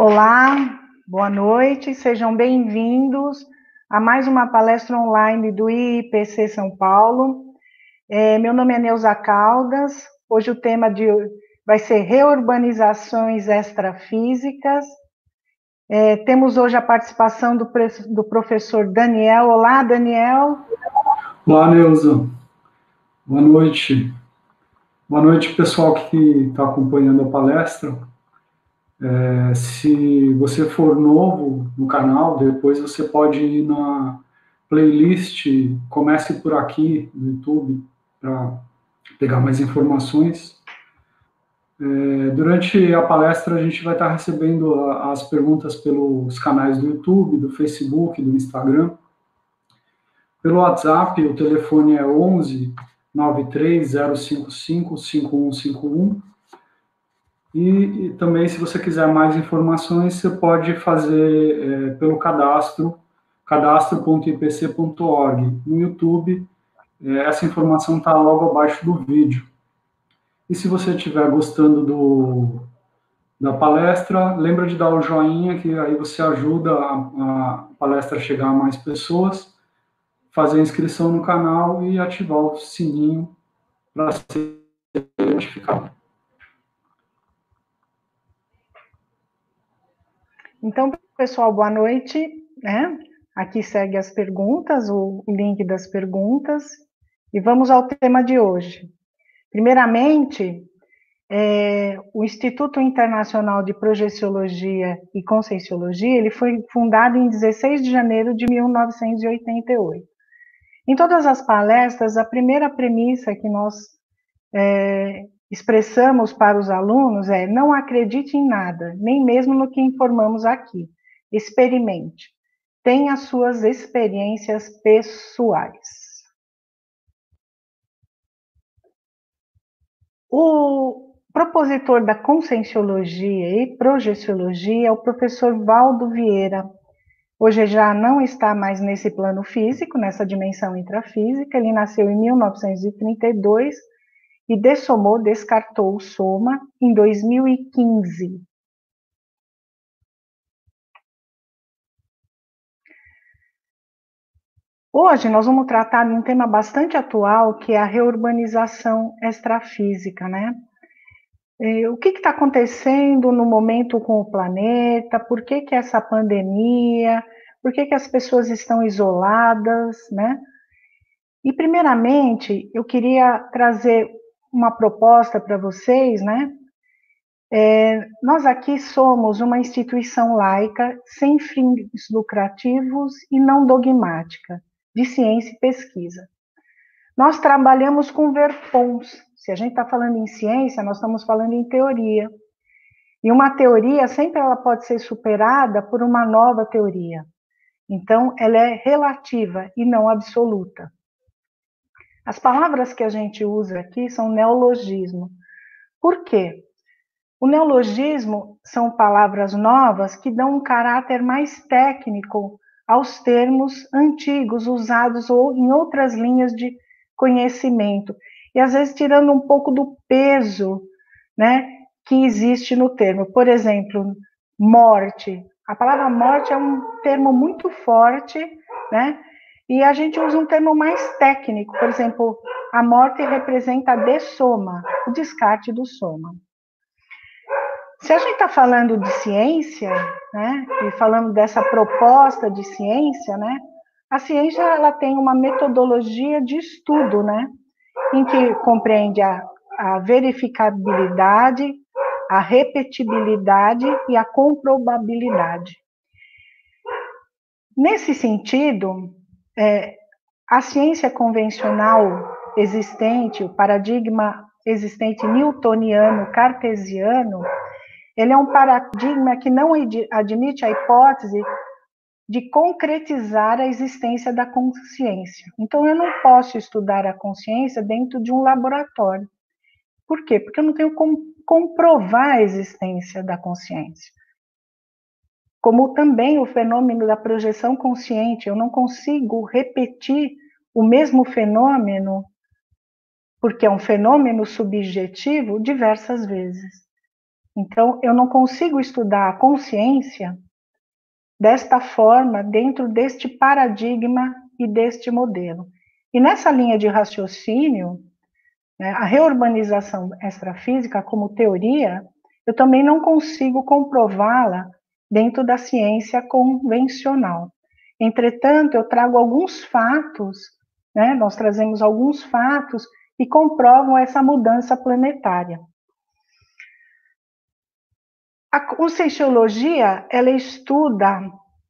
Olá, boa noite, sejam bem-vindos a mais uma palestra online do IPC São Paulo. É, meu nome é Neuza Caldas, hoje o tema de, vai ser reurbanizações extrafísicas. É, temos hoje a participação do, do professor Daniel. Olá, Daniel. Olá, Neuza. Boa noite. Boa noite, pessoal que está acompanhando a palestra. É, se você for novo no canal, depois você pode ir na playlist Comece por aqui no YouTube para pegar mais informações. É, durante a palestra, a gente vai estar recebendo a, as perguntas pelos canais do YouTube, do Facebook, do Instagram. Pelo WhatsApp, o telefone é 11 93055 5151 e, e, também, se você quiser mais informações, você pode fazer é, pelo cadastro, cadastro.ipc.org. No YouTube, é, essa informação está logo abaixo do vídeo. E se você estiver gostando do, da palestra, lembra de dar o joinha, que aí você ajuda a, a palestra a chegar a mais pessoas, fazer a inscrição no canal e ativar o sininho para ser notificado. Então, pessoal, boa noite. Né? Aqui segue as perguntas, o link das perguntas, e vamos ao tema de hoje. Primeiramente, é, o Instituto Internacional de Projeciologia e Conscienciologia, ele foi fundado em 16 de janeiro de 1988. Em todas as palestras, a primeira premissa que nós é, expressamos para os alunos é: não acredite em nada, nem mesmo no que informamos aqui. Experimente. Tenha suas experiências pessoais. O propositor da conscienciologia e projeciologia é o professor Valdo Vieira. Hoje já não está mais nesse plano físico, nessa dimensão intrafísica. Ele nasceu em 1932 e dessomou, descartou o soma em 2015. Hoje nós vamos tratar de um tema bastante atual, que é a reurbanização extrafísica, né? O que está acontecendo no momento com o planeta? Por que, que essa pandemia? Por que, que as pessoas estão isoladas, né? E primeiramente, eu queria trazer uma proposta para vocês, né? É, nós aqui somos uma instituição laica, sem fins lucrativos e não dogmática, de ciência e pesquisa. Nós trabalhamos com verpons. Se a gente está falando em ciência, nós estamos falando em teoria. E uma teoria sempre ela pode ser superada por uma nova teoria. Então, ela é relativa e não absoluta. As palavras que a gente usa aqui são neologismo. Por quê? O neologismo são palavras novas que dão um caráter mais técnico aos termos antigos usados ou em outras linhas de conhecimento e às vezes tirando um pouco do peso, né, que existe no termo. Por exemplo, morte. A palavra morte é um termo muito forte, né? E a gente usa um termo mais técnico, por exemplo, a morte representa a dessoma, o descarte do soma. Se a gente está falando de ciência, né, e falando dessa proposta de ciência, né, a ciência ela tem uma metodologia de estudo, né, em que compreende a, a verificabilidade, a repetibilidade e a comprobabilidade. Nesse sentido, é, a ciência convencional existente, o paradigma existente newtoniano, cartesiano, ele é um paradigma que não admite a hipótese de concretizar a existência da consciência. Então, eu não posso estudar a consciência dentro de um laboratório. Por quê? Porque eu não tenho como comprovar a existência da consciência como também o fenômeno da projeção consciente. Eu não consigo repetir o mesmo fenômeno, porque é um fenômeno subjetivo, diversas vezes. Então, eu não consigo estudar a consciência desta forma, dentro deste paradigma e deste modelo. E nessa linha de raciocínio, né, a reurbanização extrafísica como teoria, eu também não consigo comprová-la dentro da ciência convencional. Entretanto, eu trago alguns fatos, né, nós trazemos alguns fatos que comprovam essa mudança planetária. A conscienciologia, ela estuda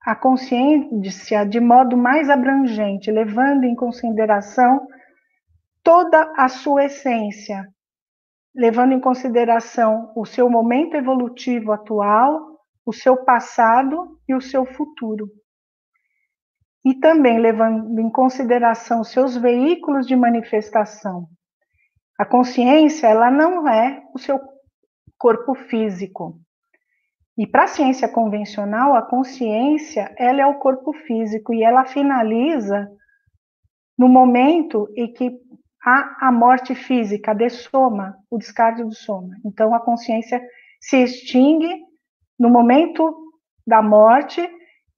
a consciência de modo mais abrangente, levando em consideração toda a sua essência, levando em consideração o seu momento evolutivo atual, o seu passado e o seu futuro. E também levando em consideração seus veículos de manifestação. A consciência, ela não é o seu corpo físico. E para a ciência convencional, a consciência, ela é o corpo físico e ela finaliza no momento em que há a morte física, de soma, o descarte do soma. Então a consciência se extingue no momento da morte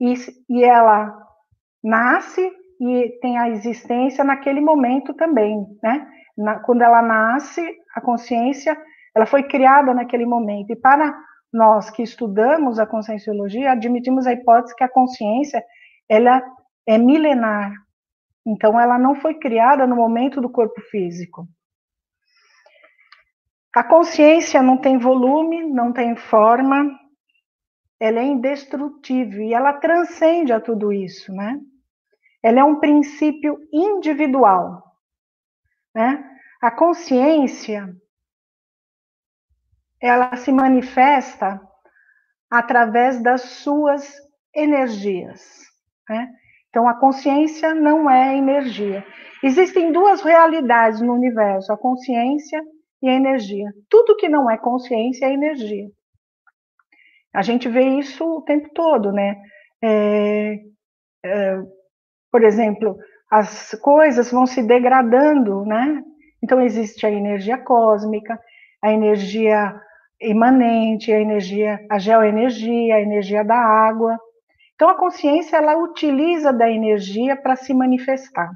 e, e ela nasce e tem a existência naquele momento também, né? Na, quando ela nasce, a consciência, ela foi criada naquele momento. E para nós que estudamos a conscienciologia, admitimos a hipótese que a consciência ela é milenar. Então, ela não foi criada no momento do corpo físico. A consciência não tem volume, não tem forma, ela é indestrutível e ela transcende a tudo isso, né? Ela é um princípio individual, né? A consciência, ela se manifesta através das suas energias. Né? Então, a consciência não é energia. Existem duas realidades no universo: a consciência e a energia. Tudo que não é consciência é energia. A gente vê isso o tempo todo, né? É, é, por exemplo, as coisas vão se degradando, né? Então, existe a energia cósmica, a energia imanente, a energia, a geoenergia, a energia da água. Então a consciência ela utiliza da energia para se manifestar.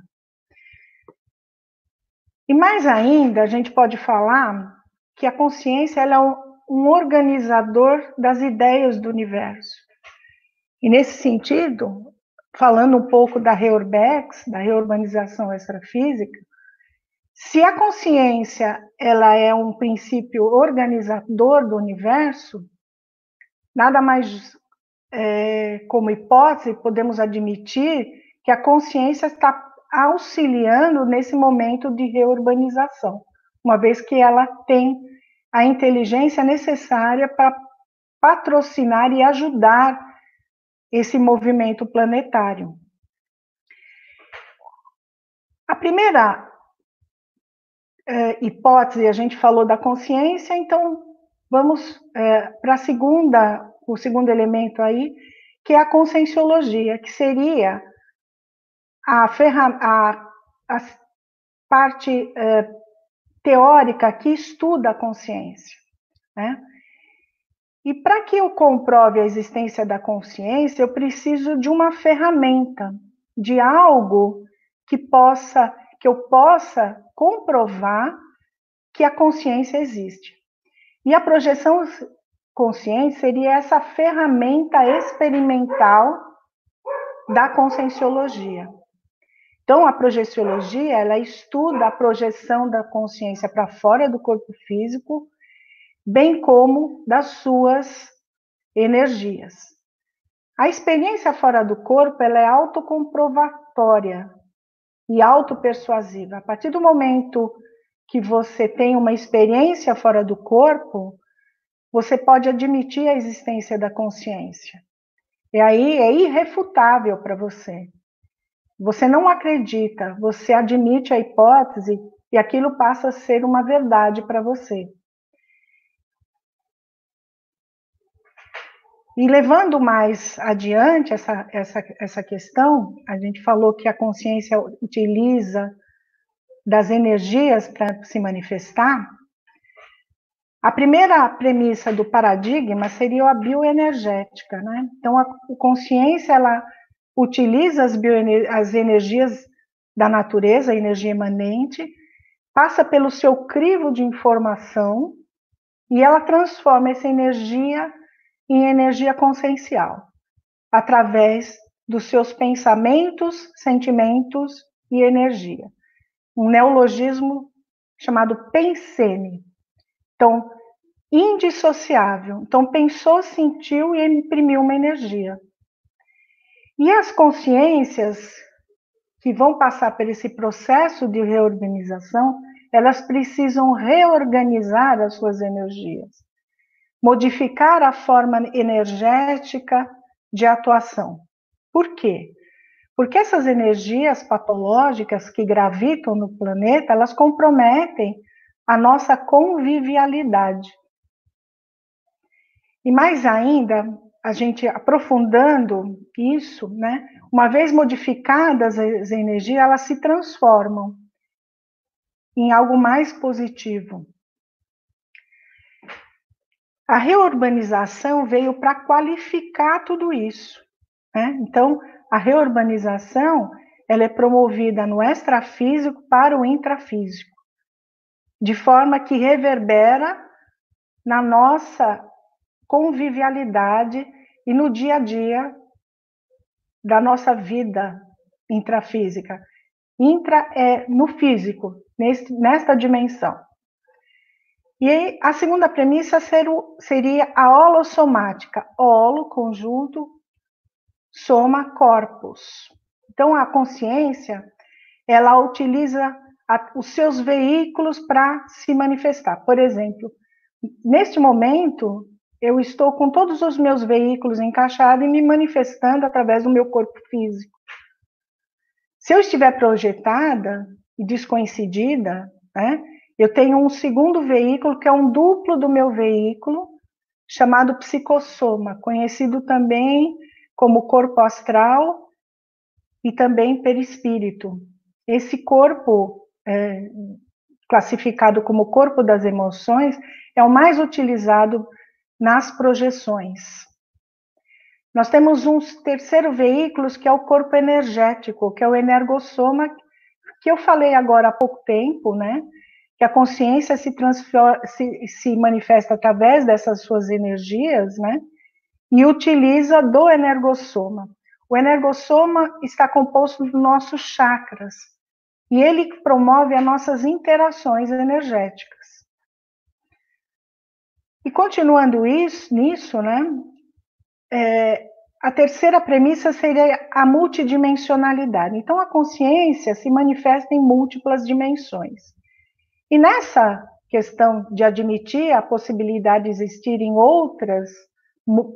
E mais ainda, a gente pode falar que a consciência ela é um, organizador das ideias do universo. E nesse sentido, falando um pouco da Reurbex, da reurbanização extrafísica, se a consciência ela é um princípio organizador do universo, nada mais é, como hipótese podemos admitir que a consciência está auxiliando nesse momento de reurbanização, uma vez que ela tem a inteligência necessária para patrocinar e ajudar esse movimento planetário. A primeira é, hipótese, a gente falou da consciência, então vamos é, para a segunda, o segundo elemento aí, que é a conscienciologia, que seria a, ferra, a, a parte é, teórica que estuda a consciência. Né? E para que eu comprove a existência da consciência, eu preciso de uma ferramenta, de algo que possa, que eu possa comprovar que a consciência existe. E a projeção consciente seria essa ferramenta experimental da conscienciologia. Então, a projeciologia, ela estuda a projeção da consciência para fora do corpo físico, bem como das suas energias. A experiência fora do corpo, ela é autocomprovatória, e autopersuasiva. A partir do momento que você tem uma experiência fora do corpo, você pode admitir a existência da consciência. E aí é irrefutável para você. Você não acredita, você admite a hipótese e aquilo passa a ser uma verdade para você. E levando mais adiante essa, essa, essa questão, a gente falou que a consciência utiliza das energias para se manifestar. A primeira premissa do paradigma seria a bioenergética, né? Então, a consciência, ela utiliza as, as energias da natureza, a energia imanente, passa pelo seu crivo de informação e ela transforma essa energia em energia consciencial, através dos seus pensamentos, sentimentos e energia. Um neologismo chamado pensene. Então, indissociável. Então, pensou, sentiu e imprimiu uma energia. E as consciências que vão passar por esse processo de reorganização, elas precisam reorganizar as suas energias, modificar a forma energética de atuação. Por quê? Porque essas energias patológicas que gravitam no planeta, elas comprometem a nossa convivialidade. E mais ainda, a gente aprofundando isso, né? Uma vez modificadas as energias, elas se transformam em algo mais positivo. A reurbanização veio para qualificar tudo isso. Né? Então, a reurbanização ela é promovida no extrafísico para o intrafísico, de forma que reverbera na nossa convivialidade e no dia a dia da nossa vida intrafísica. Intra é no físico, nesta dimensão. E a segunda premissa seria a holossomática. Holo, conjunto, soma, corpus. Então, a consciência, ela utiliza a, os seus veículos para se manifestar. Por exemplo, neste momento, eu estou com todos os meus veículos encaixados e me manifestando através do meu corpo físico. Se eu estiver projetada e descoincidida, né, eu tenho um segundo veículo que é um duplo do meu veículo, chamado psicossoma, conhecido também como corpo astral e também perispírito. Esse corpo, é, classificado como corpo das emoções, é o mais utilizado nas projeções. Nós temos um terceiro veículo que é o corpo energético, que é o energossoma, que eu falei agora há pouco tempo, né? Que a consciência se, se, se manifesta através dessas suas energias, né? E utiliza do energossoma. O energossoma está composto dos nossos chakras e ele promove as nossas interações energéticas. E continuando isso, nisso, né, é, a terceira premissa seria a multidimensionalidade. Então, a consciência se manifesta em múltiplas dimensões. E nessa questão de admitir a possibilidade de existir em outras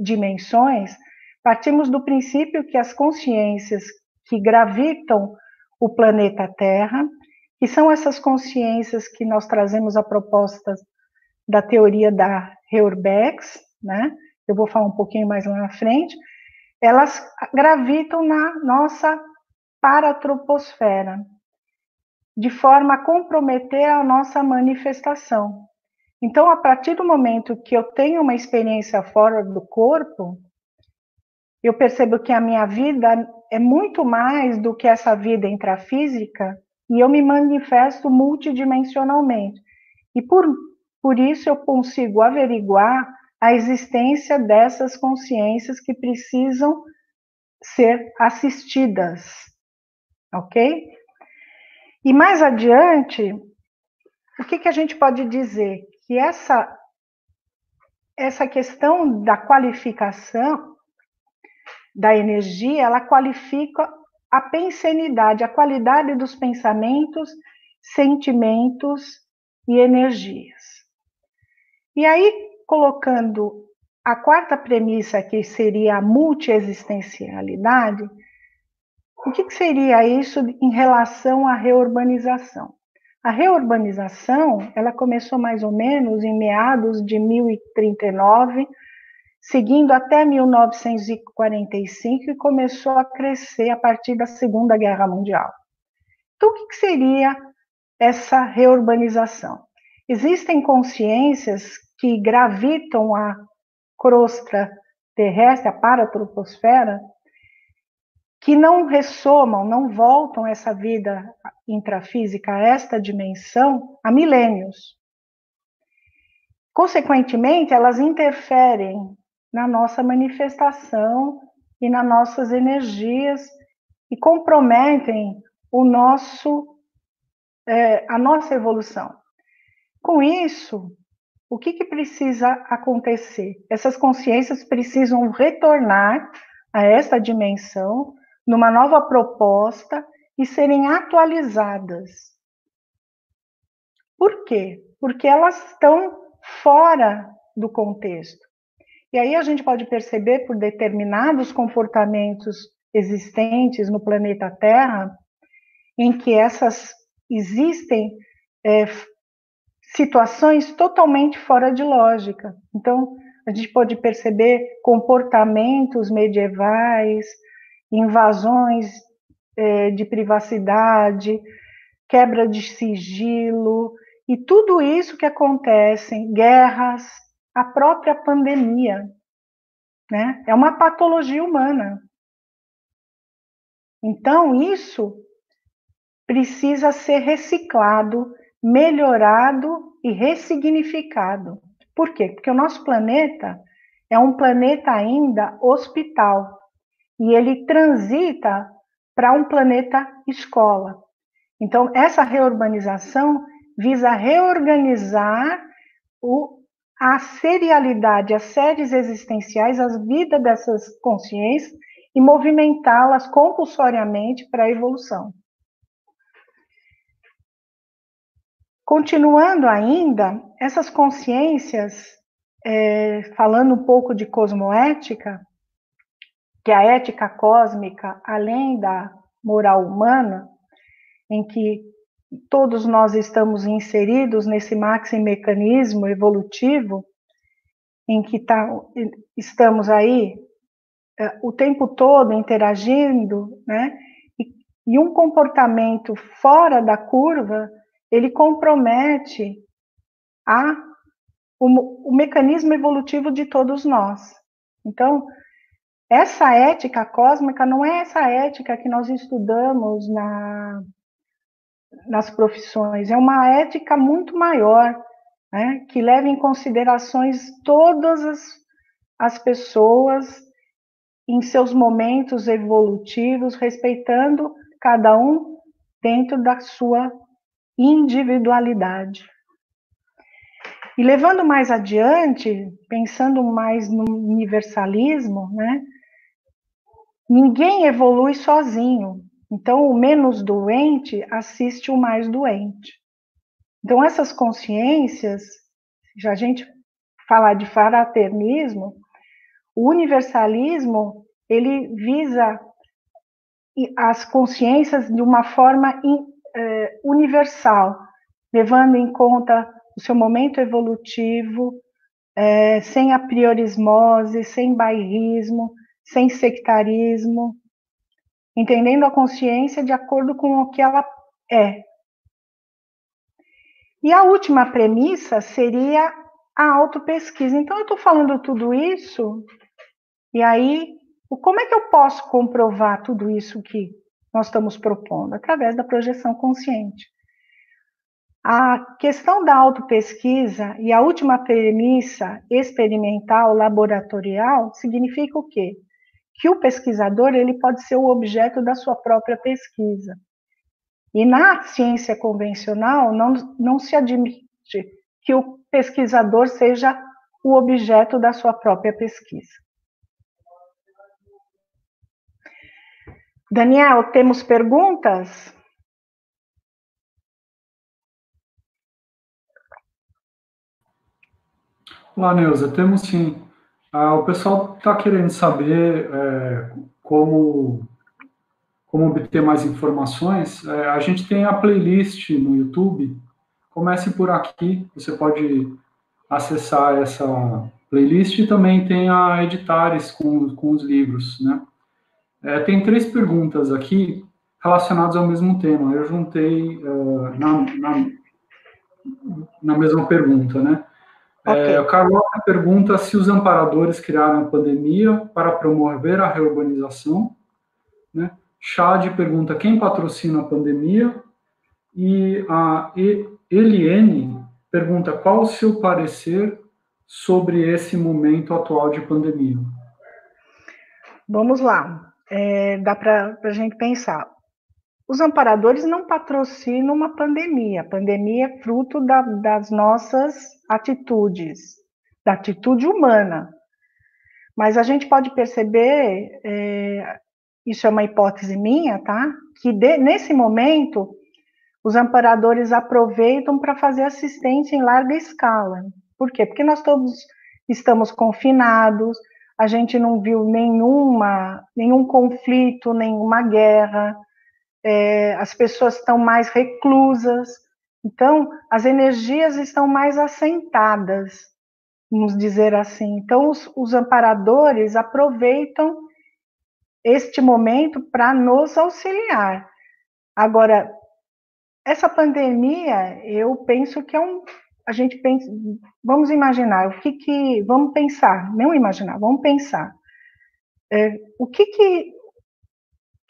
dimensões, partimos do princípio que as consciências que gravitam o planeta Terra, que são essas consciências que nós trazemos a proposta da teoria da Heurbex, né? Eu vou falar um pouquinho mais lá na frente. Elas gravitam na nossa paratroposfera, de forma a comprometer a nossa manifestação. Então, a partir do momento que eu tenho uma experiência fora do corpo, eu percebo que a minha vida é muito mais do que essa vida intrafísica e eu me manifesto multidimensionalmente. E por por isso, eu consigo averiguar a existência dessas consciências que precisam ser assistidas, ok? E mais adiante, o que, que a gente pode dizer? Que essa, essa questão da qualificação da energia, ela qualifica a pensenidade, a qualidade dos pensamentos, sentimentos e energias. E aí, colocando a quarta premissa, que seria a multiexistencialidade, o que, que seria isso em relação à reurbanização? A reurbanização, ela começou mais ou menos em meados de 1039, seguindo até 1945 e começou a crescer a partir da Segunda Guerra Mundial. Então, o que, que seria essa reurbanização? Existem consciências que gravitam a crosta terrestre, a paratroposfera, que não ressomam, não voltam essa vida intrafísica, a esta dimensão, há milênios. Consequentemente, elas interferem na nossa manifestação e nas nossas energias e comprometem o nosso, é, a nossa evolução. Com isso, o que, que precisa acontecer? Essas consciências precisam retornar a esta dimensão numa nova proposta e serem atualizadas. Por quê? Porque elas estão fora do contexto. E aí a gente pode perceber por determinados comportamentos existentes no planeta Terra, em que essas existem é, situações totalmente fora de lógica. Então, a gente pode perceber comportamentos medievais, invasões é, de privacidade, quebra de sigilo, e tudo isso que acontece, guerras, a própria pandemia, né? É uma patologia humana. Então, isso precisa ser reciclado, melhorado e ressignificado. Por quê? Porque o nosso planeta é um planeta ainda hospital e ele transita para um planeta escola. Então, essa reurbanização visa reorganizar o, a serialidade, as séries existenciais, as vidas dessas consciências e movimentá-las compulsoriamente para a evolução. Continuando ainda, essas consciências, é, falando um pouco de cosmoética, que a ética cósmica, além da moral humana, em que todos nós estamos inseridos nesse máximo mecanismo evolutivo, em que tá, estamos aí é, o tempo todo interagindo, né? E, e um comportamento fora da curva, ele compromete a, o, o mecanismo evolutivo de todos nós. Então, essa ética cósmica não é essa ética que nós estudamos na nas profissões. É uma ética muito maior, né, que leva em considerações todas as, as pessoas em seus momentos evolutivos, respeitando cada um dentro da sua individualidade. E levando mais adiante, pensando mais no universalismo, né? Ninguém evolui sozinho. Então, o menos doente assiste o mais doente. Então, essas consciências, já a gente falar de fraternismo, o universalismo, ele visa as consciências de uma forma eh, universal, levando em conta o seu momento evolutivo, é, sem apriorismose, sem bairrismo, sem sectarismo, entendendo a consciência de acordo com o que ela é. E a última premissa seria a autopesquisa. Então, eu estou falando tudo isso, e aí, como é que eu posso comprovar tudo isso que nós estamos propondo? Através da projeção consciente. A questão da autopesquisa e a última premissa experimental, laboratorial, significa o quê? que o pesquisador ele pode ser o objeto da sua própria pesquisa. E na ciência convencional não, não se admite que o pesquisador seja o objeto da sua própria pesquisa. Daniel, temos perguntas? Olá, Neuza, temos sim. Ah, o pessoal está querendo saber é, como, como obter mais informações. É, a gente tem a playlist no YouTube. Comece por aqui, você pode acessar essa playlist e também tem a Editares com, com os livros, né? É, tem três perguntas aqui relacionadas ao mesmo tema. Eu juntei uh, na, na, na mesma pergunta, né? Okay. É, Carlota pergunta se os amparadores criaram a pandemia para promover a reurbanização. Né? Chad pergunta quem patrocina a pandemia. E a Eliene pergunta qual o seu parecer sobre esse momento atual de pandemia. Vamos lá, é, dá para a gente pensar. Os amparadores não patrocinam uma pandemia. A pandemia é fruto da, das nossas atitudes, da atitude humana. Mas a gente pode perceber, é, isso é uma hipótese minha, tá? Que de, nesse momento os amparadores aproveitam para fazer assistência em larga escala. Por quê? Porque nós todos estamos confinados, a gente não viu nenhuma, nenhum conflito, nenhuma guerra, é, as pessoas estão mais reclusas, então as energias estão mais assentadas, vamos dizer assim. Então os, os amparadores aproveitam este momento para nos auxiliar. Agora, essa pandemia, eu penso que é um. A gente pensa. Vamos imaginar, o que que. Vamos pensar, não imaginar, vamos pensar. É, o que que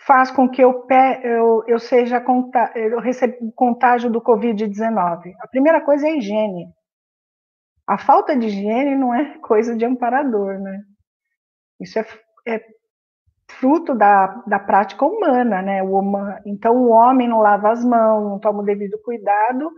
faz com que eu, eu, eu seja eu receba contágio do Covid-19? A primeira coisa é a higiene. A falta de higiene não é coisa de amparador, né? Isso é, é fruto da, da prática humana, né? O então o homem não lava as mãos, não toma o devido cuidado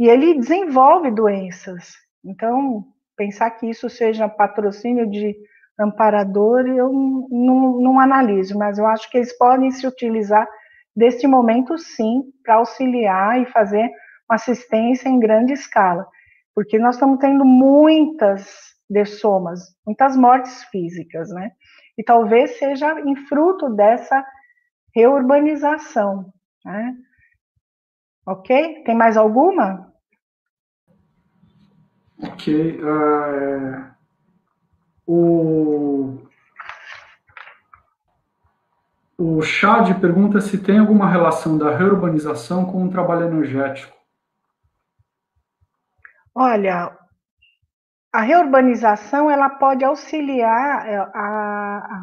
e ele desenvolve doenças. Então, pensar que isso seja patrocínio de amparador, eu não, não analiso, mas eu acho que eles podem se utilizar deste momento, sim, para auxiliar e fazer uma assistência em grande escala, porque nós estamos tendo muitas dessomas, muitas mortes físicas, né? E talvez seja em fruto dessa reurbanização, né? Ok? Tem mais alguma? Ok. Uh, o, o Chad pergunta se tem alguma relação da reurbanização com o trabalho energético. Olha, a reurbanização ela pode auxiliar é, a, a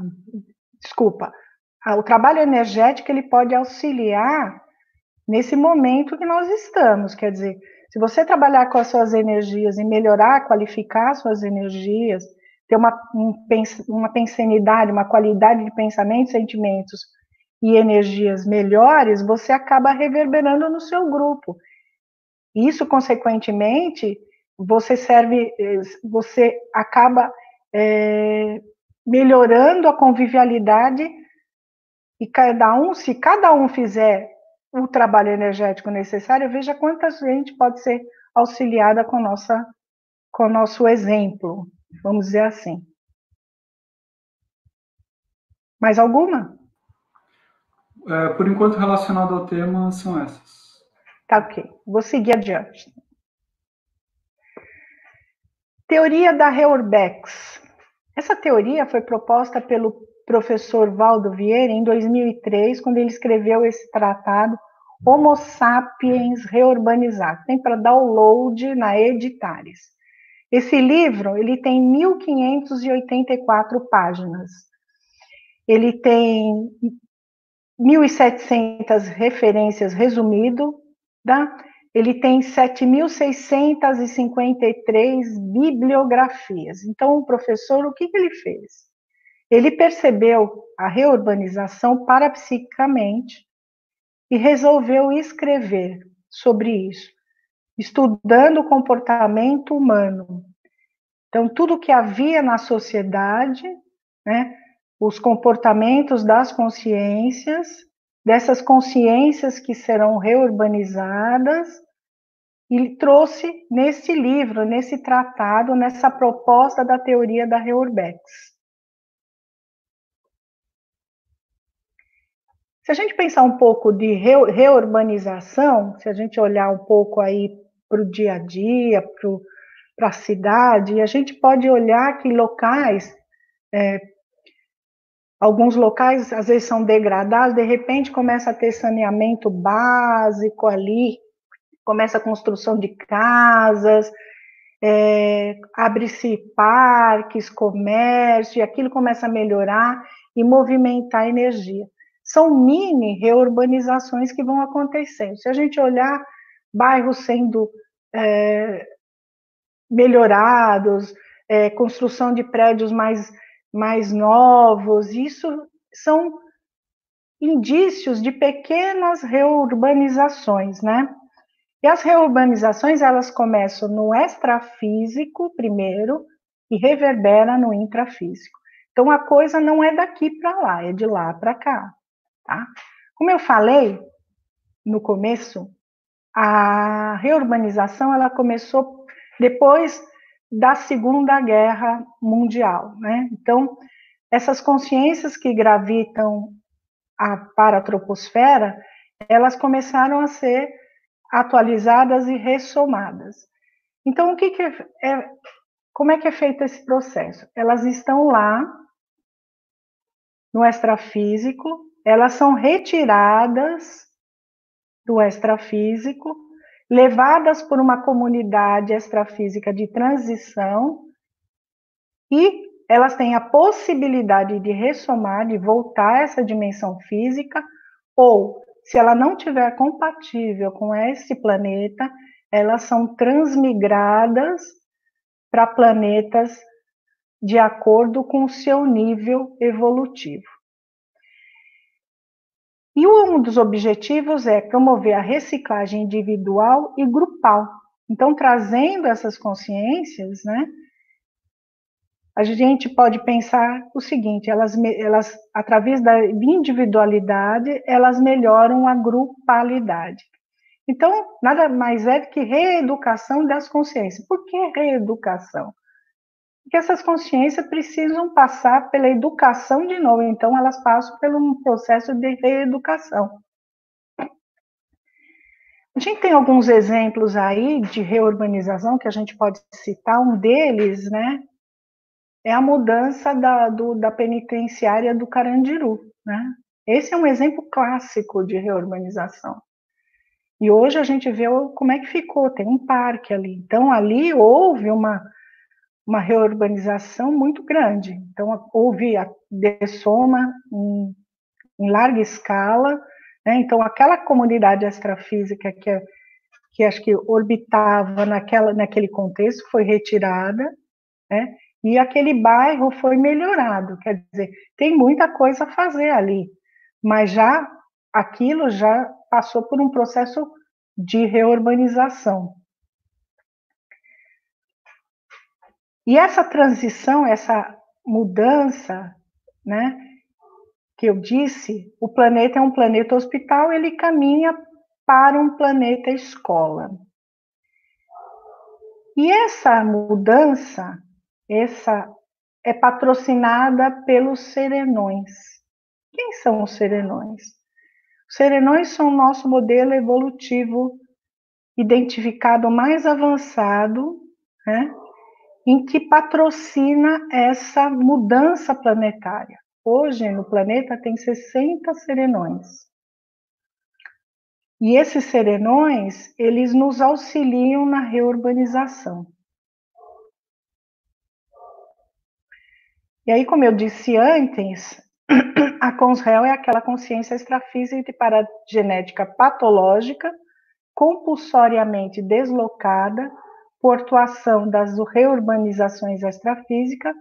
desculpa, a, o trabalho energético ele pode auxiliar nesse momento que nós estamos, quer dizer, se você trabalhar com as suas energias e melhorar, qualificar suas energias, ter uma, um, uma pensanidade, uma qualidade de pensamento, sentimentos e energias melhores, você acaba reverberando no seu grupo. Isso, consequentemente, você serve, você acaba é, melhorando a convivialidade e cada um, se cada um fizer o trabalho energético necessário, veja quanta gente pode ser auxiliada com nossa com o nosso exemplo vamos dizer assim. Mais alguma? É, por enquanto, relacionado ao tema, são essas. Tá ok. Vou seguir adiante. Teoria da Reurbex. Essa teoria foi proposta pelo professor Valdo Vieira em 2003, quando ele escreveu esse tratado Homo Sapiens Reurbanizado. Tem para download na Editares. Esse livro, ele tem 1584 páginas. Ele tem 1.700 referências resumido, tá? ele tem 7.653 bibliografias. Então, o professor, o que, que ele fez? Ele percebeu a reurbanização parapsicamente e resolveu escrever sobre isso estudando o comportamento humano. Então, tudo que havia na sociedade, né, os comportamentos das consciências, dessas consciências que serão reurbanizadas, e trouxe nesse livro, nesse tratado, nessa proposta da teoria da Reurbex. Se a gente pensar um pouco de reurbanização, se a gente olhar um pouco aí para o dia a dia, para a cidade, a gente pode olhar que locais, é, alguns locais às vezes são degradados, de repente começa a ter saneamento básico ali, começa a construção de casas, é, abre-se parques, comércio, e aquilo começa a melhorar e movimentar a energia. São mini reurbanizações que vão acontecendo. Se a gente olhar bairros sendo é, melhorados, é, construção de prédios mais, mais novos, isso são indícios de pequenas reurbanizações, né? E as reurbanizações, elas começam no extrafísico primeiro e reverbera no intrafísico. Então, a coisa não é daqui para lá, é de lá para cá, tá? Como eu falei no começo, a reurbanização, ela começou depois da Segunda Guerra Mundial, né? Então, essas consciências que gravitam a, para a troposfera, elas começaram a ser atualizadas e ressomadas. Então, o que, que é, é, como é que é feito esse processo? Elas estão lá no extrafísico, elas são retiradas do extrafísico, levadas por uma comunidade extrafísica de transição e elas têm a possibilidade de ressomar, de voltar a essa dimensão física, ou se ela não tiver compatível com esse planeta, elas são transmigradas para planetas de acordo com o seu nível evolutivo. E um dos objetivos é promover a reciclagem individual e grupal. Então, trazendo essas consciências, né, a gente pode pensar o seguinte: elas, elas através da individualidade, elas melhoram a grupalidade. Então, nada mais é do que reeducação das consciências. Por que reeducação? Porque essas consciências precisam passar pela educação de novo, então elas passam por um processo de reeducação. A gente tem alguns exemplos aí de reurbanização que a gente pode citar, um deles, né, é a mudança da, do, da penitenciária do Carandiru. Né? Esse é um exemplo clássico de reurbanização. E hoje a gente vê como é que ficou, tem um parque ali. Então, ali houve uma, uma reurbanização muito grande. Então, houve a dessoma em, em larga escala. Né? Então, aquela comunidade extrafísica que, que acho que orbitava naquela, naquele contexto foi retirada, né? e aquele bairro foi melhorado. Quer dizer, tem muita coisa a fazer ali, mas já aquilo já passou por um processo de reurbanização. E essa transição, essa mudança, né, que eu disse, o planeta é um planeta hospital, ele caminha para um planeta escola. E essa mudança, essa é patrocinada pelos serenões. Quem são os serenões? Os serenões são o nosso modelo evolutivo identificado mais avançado, né, em que patrocina essa mudança planetária. Hoje, no planeta, tem 60 serenões. E esses serenões, eles nos auxiliam na reurbanização. E aí, como eu disse antes, a consréu é aquela consciência extrafísica de paragenética patológica, compulsoriamente deslocada por atuação das reurbanizações extrafísicas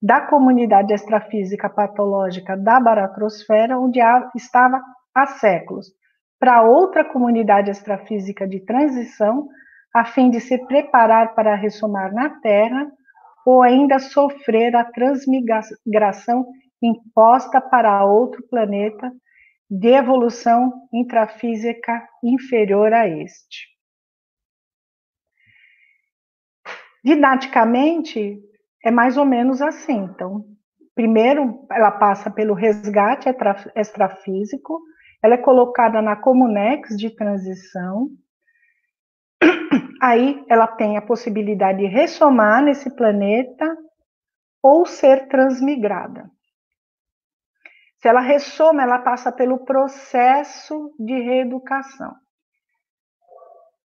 da comunidade extrafísica patológica da baratrosfera, onde estava há séculos, para outra comunidade extrafísica de transição, a fim de se preparar para ressomar na Terra ou ainda sofrer a transmigração imposta para outro planeta de evolução intrafísica inferior a este. Didaticamente, é mais ou menos assim. Então, primeiro, ela passa pelo resgate extrafísico, ela é colocada na Comunex de transição, aí ela tem a possibilidade de ressomar nesse planeta ou ser transmigrada. Se ela ressoma, ela passa pelo processo de reeducação.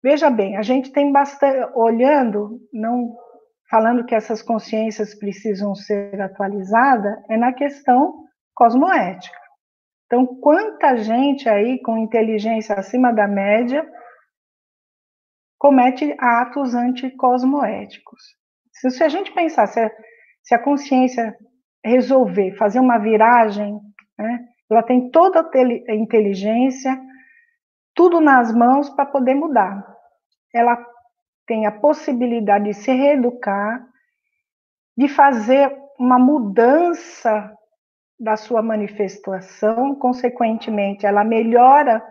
Veja bem, a gente tem bastante, olhando, não falando que essas consciências precisam ser atualizadas, é na questão cosmoética. Então, quanta gente aí com inteligência acima da média comete atos anticosmoéticos? Se a gente pensar, se a, se a consciência resolver fazer uma viragem, né, ela tem toda a inteligência, tudo nas mãos para poder mudar. Ela tem a possibilidade de se reeducar, de fazer uma mudança da sua manifestação, consequentemente, ela melhora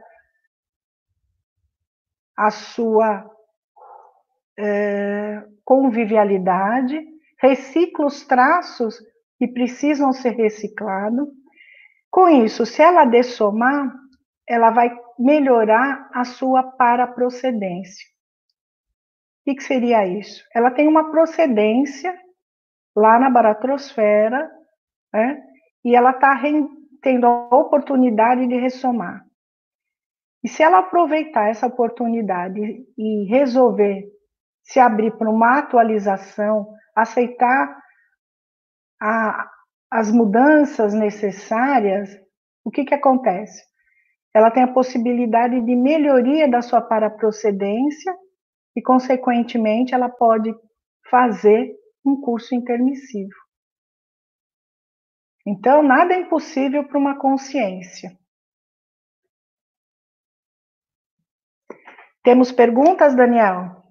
a sua é, convivialidade, recicla os traços que precisam ser reciclados. Com isso, se ela dessomar, ela vai melhorar a sua paraprocedência. O que seria isso? Ela tem uma procedência lá na baratrosfera, né? e ela está tendo a oportunidade de ressomar. E se ela aproveitar essa oportunidade e resolver se abrir para uma atualização, aceitar a, as mudanças necessárias, o que, que acontece? Ela tem a possibilidade de melhoria da sua paraprocedência e, consequentemente, ela pode fazer um curso intermissivo. Então, nada é impossível para uma consciência. Temos perguntas, Daniel?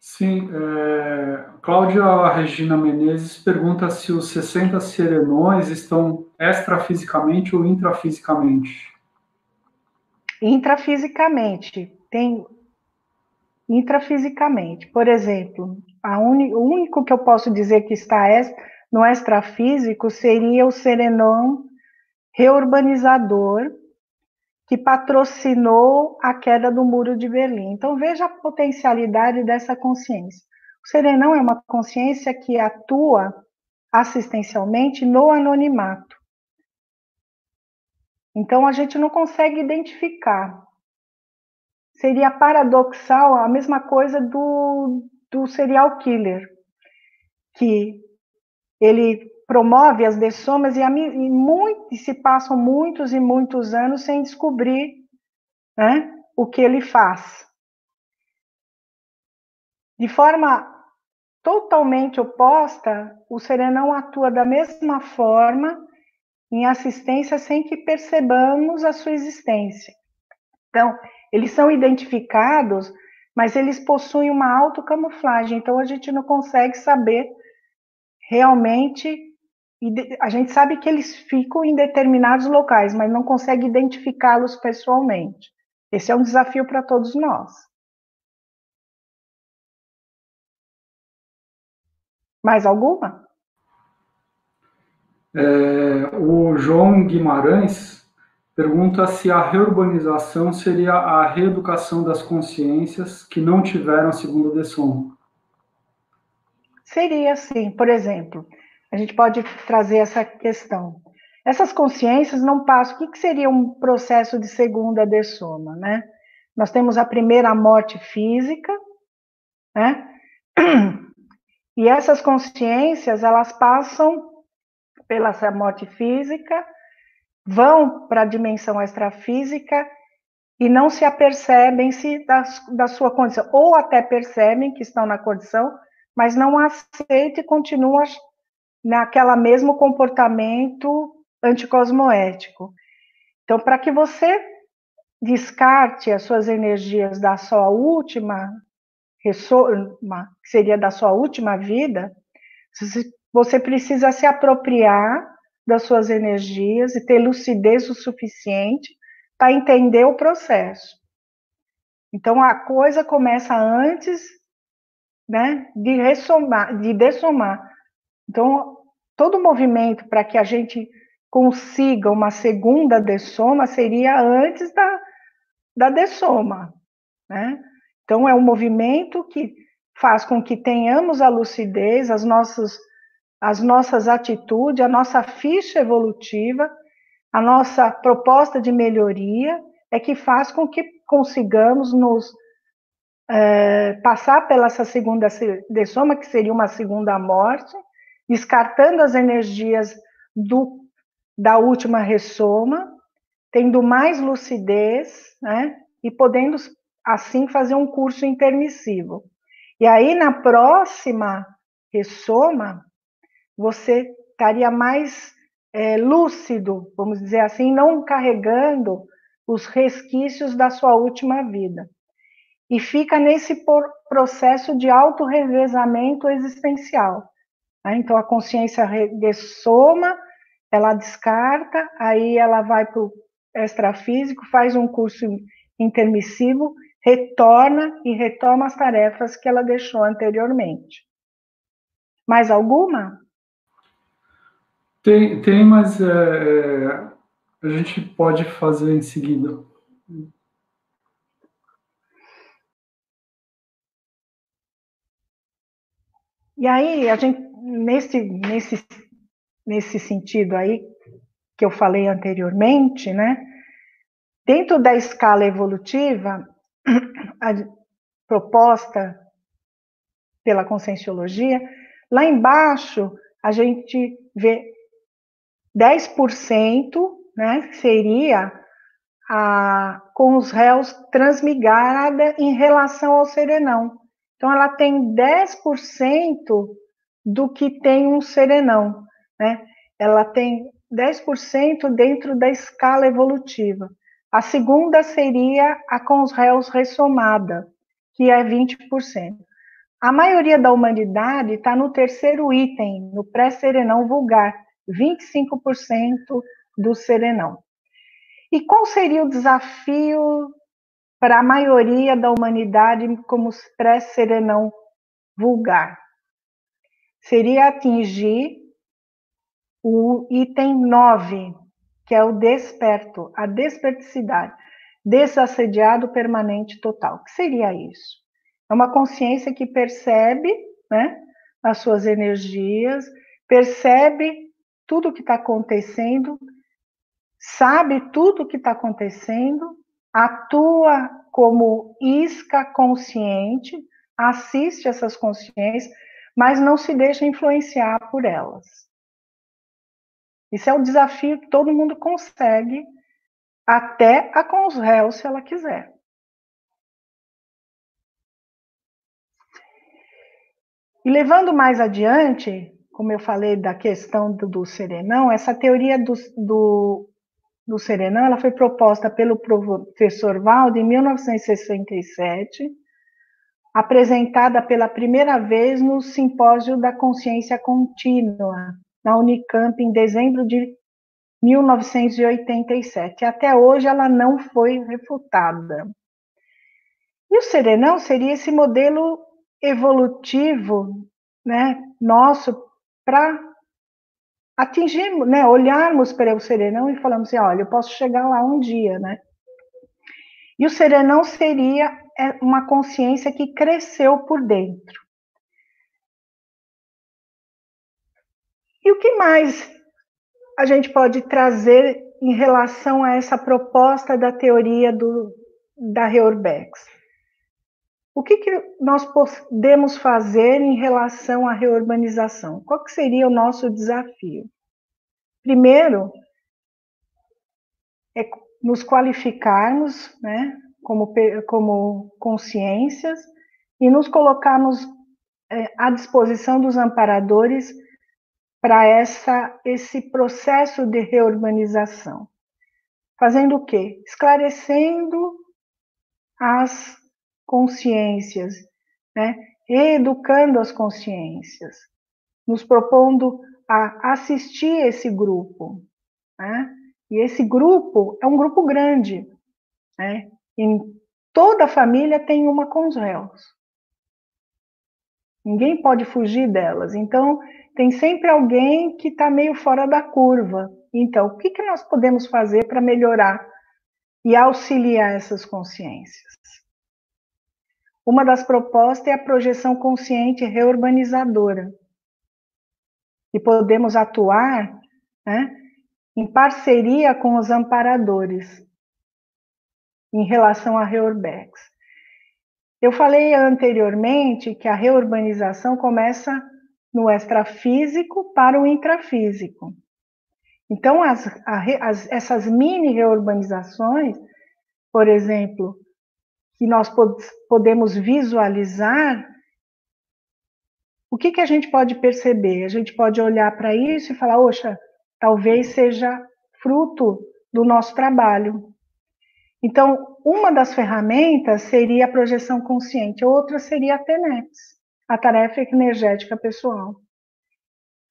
Sim. É, Cláudia Regina Menezes pergunta se os 60 serenões estão extrafisicamente ou intrafisicamente. Intrafisicamente. Tem intrafisicamente. Por exemplo, uni, o único que eu posso dizer que está no extrafísico seria o serenão reurbanizador que patrocinou a queda do muro de Berlim. Então veja a potencialidade dessa consciência. O serenão é uma consciência que atua assistencialmente no anonimato. Então a gente não consegue identificar. Seria paradoxal a mesma coisa do, do serial killer, que ele promove as dessomas e, a, e, muito, e se passam muitos e muitos anos sem descobrir né, o que ele faz. De forma totalmente oposta, o serenão atua da mesma forma em assistência sem que percebamos a sua existência. Então, eles são identificados, mas eles possuem uma autocamuflagem, então a gente não consegue saber realmente a gente sabe que eles ficam em determinados locais, mas não consegue identificá-los pessoalmente. Esse é um desafio para todos nós. Mais alguma? É, o João Guimarães pergunta se a reurbanização seria a reeducação das consciências que não tiveram a segunda dessom. Seria sim, por exemplo, a gente pode trazer essa questão. Essas consciências não passam. O que, que seria um processo de segunda dessoma, né? Nós temos a primeira morte física, né? E essas consciências, elas passam pela morte física, vão para a dimensão extrafísica e não se apercebem se da, da sua condição, ou até percebem que estão na condição, mas não aceita e continua naquela mesmo comportamento anticosmoético. Então, para que você descarte as suas energias da sua última que seria da sua última vida, você precisa se apropriar das suas energias e ter lucidez o suficiente para entender o processo. Então a coisa começa antes né, de ressomar, de dessomar. Então, todo movimento para que a gente consiga uma segunda dessoma seria antes da, da dessoma, né? Então, é um movimento que faz com que tenhamos a lucidez, as nossas, as nossas atitudes, a nossa ficha evolutiva, a nossa proposta de melhoria, é que faz com que consigamos nos é, passar pela essa segunda dessoma, que seria uma segunda morte, descartando as energias do, da última ressoma, tendo mais lucidez, né, e podendo assim fazer um curso intermissivo. E aí na próxima ressoma, você estaria mais é, lúcido, vamos dizer assim, não carregando os resquícios da sua última vida. E fica nesse processo de auto-revezamento existencial. Né? Então, a consciência dessoma, ela descarta, aí ela vai para o extrafísico, faz um curso intermissivo, retorna e retoma as tarefas que ela deixou anteriormente. Mais alguma? Tem, tem mas é, é, a gente pode fazer em seguida. E aí, a gente, nesse, nesse, nesse sentido aí, que eu falei anteriormente, né? Dentro da escala evolutiva, a proposta pela conscienciologia, lá embaixo a gente vê 10%, né, seria a, com os réus transmigrada em relação ao serenão. Então, ela tem 10% do que tem um serenão, né? Ela tem 10% dentro da escala evolutiva. A segunda seria a com os réus ressomada, que é 20%. A maioria da humanidade está no terceiro item, no pré-serenão vulgar, 25% do serenão. E qual seria o desafio para a maioria da humanidade como pré-serenão vulgar? Seria atingir o item 9, que é o desperto, a desperticidade, desassediado permanente total. O que seria isso? É uma consciência que percebe né, as suas energias, percebe tudo o que está acontecendo, sabe tudo o que está acontecendo, atua como isca consciente, assiste essas consciências, mas não se deixa influenciar por elas. Isso é um desafio que todo mundo consegue, até a com os réus, se ela quiser. E levando mais adiante, como eu falei da questão do, do serenão, essa teoria do, do, do serenão ela foi proposta pelo professor Valdo em 1967, apresentada pela primeira vez no Simpósio da Consciência Contínua, na Unicamp, em dezembro de 1987. Até hoje ela não foi refutada. E o serenão seria esse modelo evolutivo né, nosso para atingirmos, né, olharmos para o serenão e falarmos assim, olha, eu posso chegar lá um dia, né? E o serenão seria é, uma consciência que cresceu por dentro. E o que mais a gente pode trazer em relação a essa proposta da teoria do, da Heurbex? O que, que nós podemos fazer em relação à reurbanização? Qual que seria o nosso desafio? Primeiro, é nos qualificarmos né, como, como consciências e nos colocarmos é, à disposição dos amparadores para essa esse processo de reurbanização. Fazendo o quê? Esclarecendo as consciências, né? educando as consciências, nos propondo a assistir esse grupo. Né? E esse grupo é um grupo grande. Né? Em toda a família tem uma com os réus. Ninguém pode fugir delas. Então, tem sempre alguém que está meio fora da curva. Então, o que, que nós podemos fazer para melhorar e auxiliar essas consciências? Uma das propostas é a projeção consciente reurbanizadora. E podemos atuar né, em parceria com os amparadores em relação a Reurbex. Eu falei anteriormente que a reurbanização começa no extrafísico para o intrafísico. Então, as, as, essas mini reurbanizações, por exemplo, que nós pod podemos visualizar, o que, que a gente pode perceber? A gente pode olhar para isso e falar, oxa, talvez seja fruto do nosso trabalho. Então, uma das ferramentas seria a projeção consciente, outra seria a TENEPS, a tarefa energética pessoal,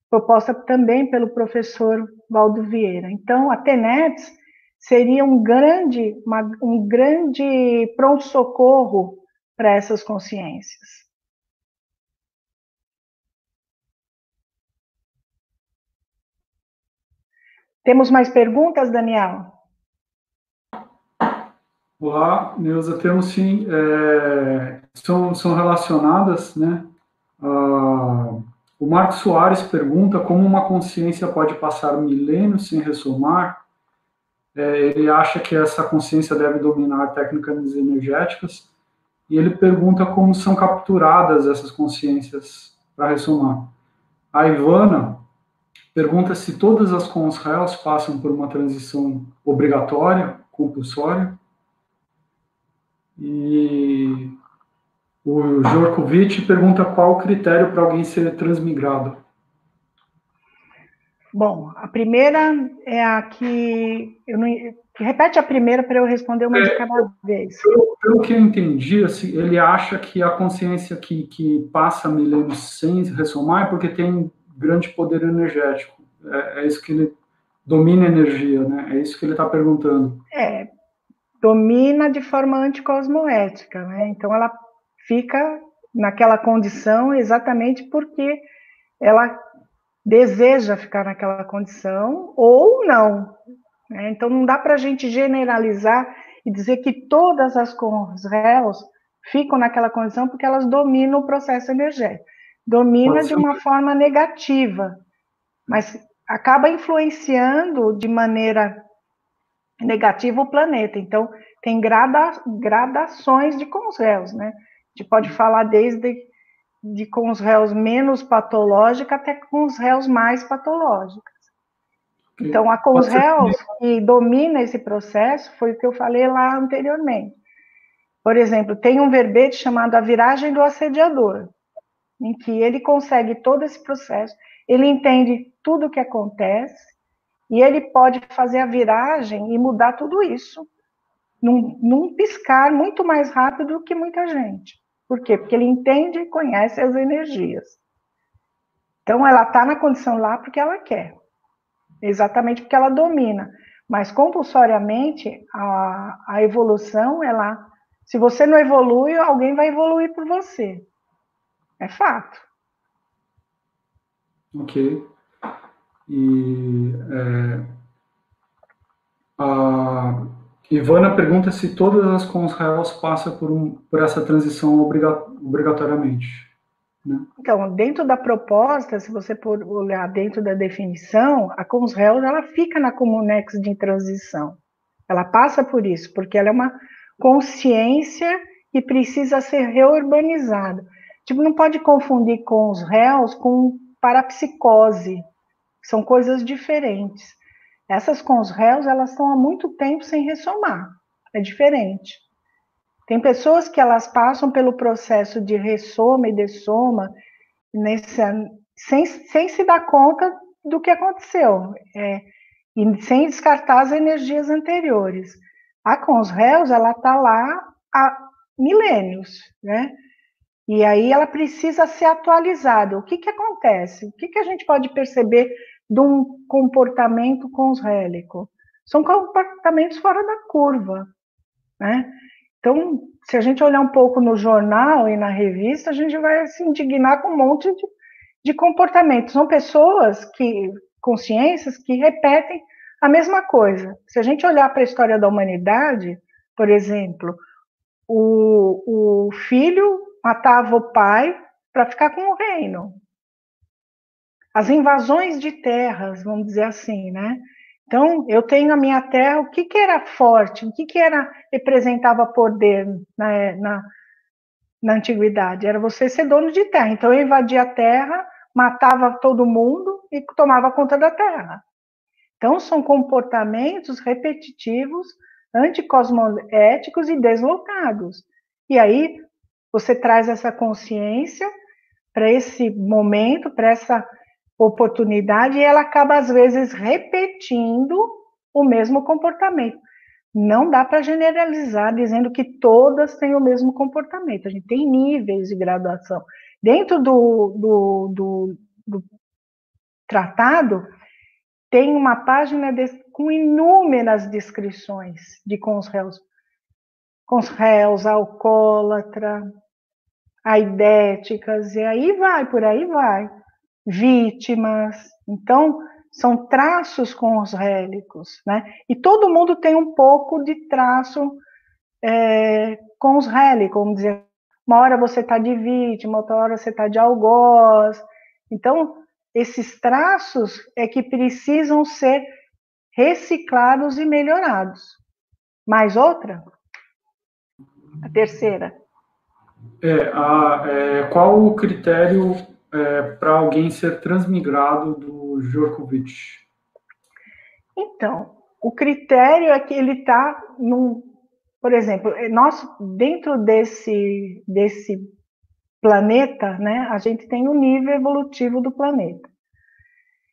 proposta também pelo professor Valdo Vieira. Então, a TENEPS seria um grande, uma, um grande pronto-socorro para essas consciências. Temos mais perguntas, Daniel? Olá, Neuza, temos sim, é, são, são relacionadas, né? Ah, o Marcos Soares pergunta como uma consciência pode passar milênios sem ressomar. É, ele acha que essa consciência deve dominar técnicas energéticas e ele pergunta como são capturadas essas consciências para ressomar. A Ivana pergunta se todas as cons passam por uma transição obrigatória, compulsória. E o Jorkovic pergunta qual o critério para alguém ser transmigrado. Bom, a primeira é a que. Eu não, repete a primeira para eu responder uma é, de cada vez. Pelo, pelo, que eu entendi, assim, ele acha que a consciência que, que passa milênios sem ressomar é porque tem grande poder energético. É, é isso que ele domina a energia, né? É isso que ele está perguntando. É, domina de forma anticosmoética, né? Então ela fica naquela condição exatamente porque ela deseja ficar naquela condição ou não. Né? Então não dá para a gente generalizar e dizer que todas as réus ficam naquela condição porque elas dominam o processo energético domina de uma forma negativa, mas acaba influenciando de maneira negativa o planeta. Então, tem grada, gradações de consréus, né? A gente pode falar desde de consréus menos patológica até consréus mais patológicas. Então, a consréus que domina esse processo foi o que eu falei lá anteriormente. Por exemplo, tem um verbete chamado a viragem do assediador em que ele consegue todo esse processo, ele entende tudo o que acontece e ele pode fazer a viragem e mudar tudo isso num, num piscar muito mais rápido do que muita gente. Por quê? Porque ele entende e conhece as energias. Então, ela está na condição lá porque ela quer, exatamente porque ela domina. Mas compulsoriamente, a, a evolução, ela, se você não evolui, alguém vai evoluir por você. É fato. Ok. E é, a Ivana pergunta se todas as consréus passam por, um, por essa transição obrigatoriamente. Né? Então, dentro da proposta, se você for olhar dentro da definição, a consréus ela fica na comunex de transição. Ela passa por isso, porque ela é uma consciência que precisa ser reurbanizada. Tipo, não pode confundir com os réus com parapsicose. São coisas diferentes. Essas com os réus, elas estão há muito tempo sem ressomar. É diferente. Tem pessoas que elas passam pelo processo de ressoma e dessoma nesse, sem, sem se dar conta do que aconteceu. É, e sem descartar as energias anteriores. A com os réus, ela está lá há milênios, né? E aí ela precisa ser atualizada. O que, que acontece? O que, que a gente pode perceber de um comportamento com os rélicos? São comportamentos fora da curva. Né? Então, se a gente olhar um pouco no jornal e na revista, a gente vai se indignar com um monte de, de comportamentos. São pessoas que, consciências, que repetem a mesma coisa. Se a gente olhar para a história da humanidade, por exemplo, o, o filho matava o pai para ficar com o reino. As invasões de terras, vamos dizer assim, né? Então, eu tenho a minha terra, o que, que era forte, o que, que era representava poder na, na, na antiguidade, era você ser dono de terra. Então eu invadia a terra, matava todo mundo e tomava conta da terra. Então são comportamentos repetitivos, anticosmoéticos e deslocados. E aí você traz essa consciência para esse momento, para essa oportunidade, e ela acaba às vezes repetindo o mesmo comportamento. Não dá para generalizar dizendo que todas têm o mesmo comportamento. A gente tem níveis de graduação. Dentro do, do, do, do tratado, tem uma página de, com inúmeras descrições de com os réus. Com os réus, alcoólatra, aidéticas, e aí vai, por aí vai. Vítimas. Então, são traços com os rélicos, né? E todo mundo tem um pouco de traço é, com os rélicos, vamos dizer. Uma hora você está de vítima, outra hora você está de algoz. Então, esses traços é que precisam ser reciclados e melhorados. Mais outra? A terceira. É, a, é, qual o critério é, para alguém ser transmigrado do Djokovic? Então, o critério é que ele está num, por exemplo, nós dentro desse desse planeta, né, a gente tem o um nível evolutivo do planeta.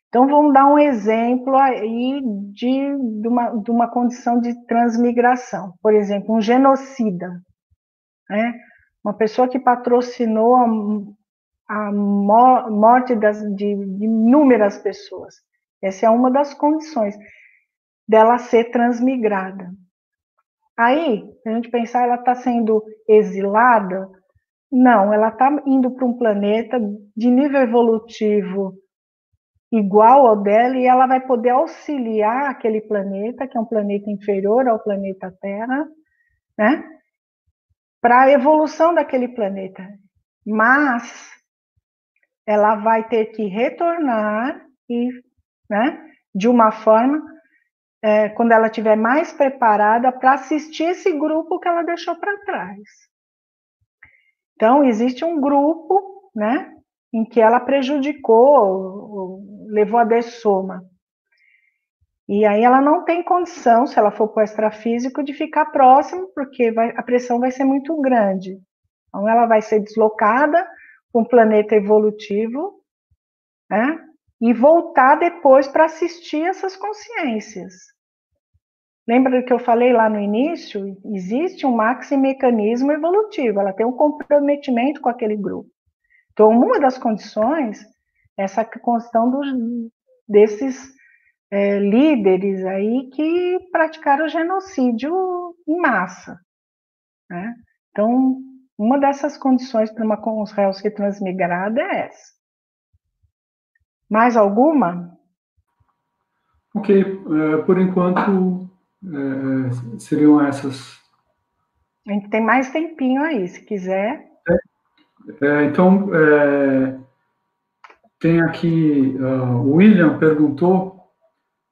Então, vamos dar um exemplo aí de, de, uma, de uma condição de transmigração. Por exemplo, um genocida. Né? Uma pessoa que patrocinou a, morte das, de, de inúmeras pessoas. Essa é uma das condições dela ser transmigrada. Aí, a gente pensar, ela está sendo exilada, não, ela está indo para um planeta de nível evolutivo igual ao dela e ela vai poder auxiliar aquele planeta, que é um planeta inferior ao planeta Terra, né? Para a evolução daquele planeta. Mas ela vai ter que retornar e, né, de uma forma, é, quando ela estiver mais preparada para assistir esse grupo que ela deixou para trás. Então, existe um grupo, né, em que ela prejudicou, levou a dessoma. E aí ela não tem condição, se ela for para o extrafísico, de ficar próximo, porque vai, a pressão vai ser muito grande. Então, ela vai ser deslocada um planeta evolutivo, né? E voltar depois para assistir essas consciências. Lembra que eu falei lá no início? Existe um maximecanismo evolutivo, ela tem um comprometimento com aquele grupo. Então, uma das condições é essa questão dos, desses é, líderes aí que praticaram genocídio em massa. Né? Então, uma dessas condições para uma réus que transmigrada é essa. Mais alguma? Ok, é, por enquanto é, seriam essas. A gente tem mais tempinho aí, se quiser. É, é então, é, tem aqui, uh, o William perguntou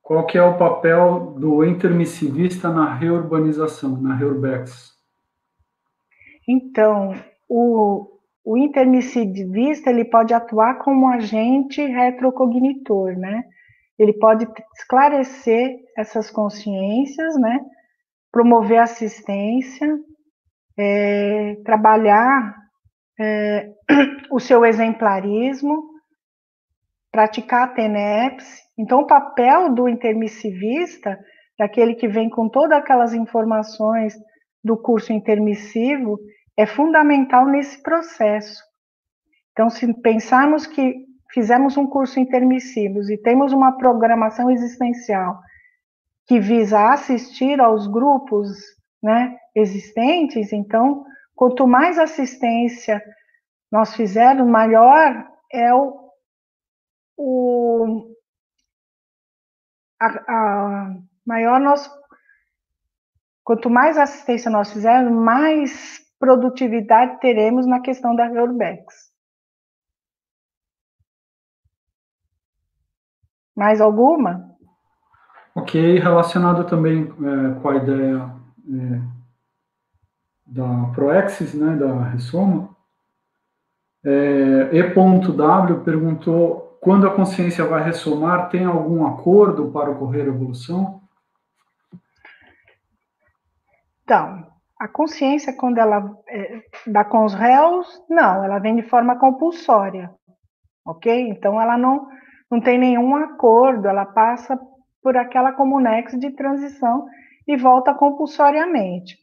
qual que é o papel do intermissivista na reurbanização, na reurbex. Então, o, o intermissivista ele pode atuar como agente retrocognitor, né? ele pode esclarecer essas consciências, né? promover assistência, é, trabalhar é, o seu exemplarismo, praticar a TENEPS. Então, o papel do intermissivista, daquele que vem com todas aquelas informações do curso intermissivo, é fundamental nesse processo. Então, se pensarmos que fizemos um curso intermissivos e temos uma programação existencial que visa assistir aos grupos né, existentes, então, quanto mais assistência nós fizermos, maior é o, o a, a maior nós quanto mais assistência nós fizermos, mais produtividade teremos na questão da Urbex. Mais alguma? Ok, relacionado também é, com a ideia é, da Proexis, né, da Ressoma. É, E.W perguntou quando a consciência vai ressomar, tem algum acordo para ocorrer evolução? Então, a consciência, quando ela é, dá com os réus, não, ela vem de forma compulsória, ok? Então, ela não, não tem nenhum acordo, ela passa por aquela comunex de transição e volta compulsoriamente.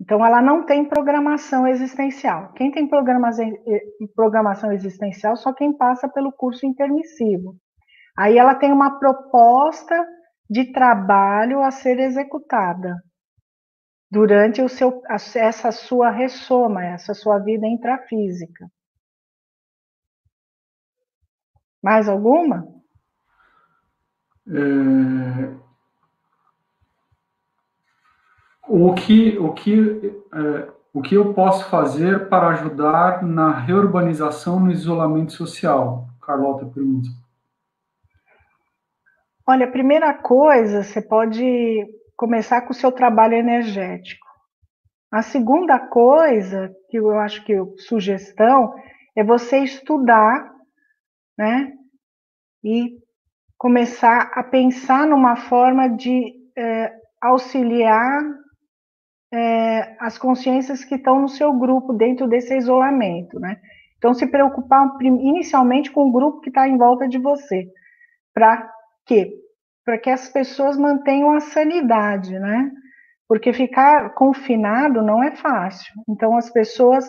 Então, ela não tem programação existencial. Quem tem programação existencial só quem passa pelo curso intermissivo. Aí ela tem uma proposta de trabalho a ser executada durante o seu, essa sua ressoma, essa sua vida intrafísica. Mais alguma? É, o que, o que, é, o que eu posso fazer para ajudar na reurbanização no isolamento social? Carlota pergunta. Olha, a primeira coisa, você pode começar com o seu trabalho energético. A segunda coisa, que eu acho que sugestão, é você estudar, né? E começar a pensar numa forma de é, auxiliar é, as consciências que estão no seu grupo dentro desse isolamento, né? Então, se preocupar inicialmente com o grupo que está em volta de você. Para quê? Para que as pessoas mantenham a sanidade, né? Porque ficar confinado não é fácil. Então, as pessoas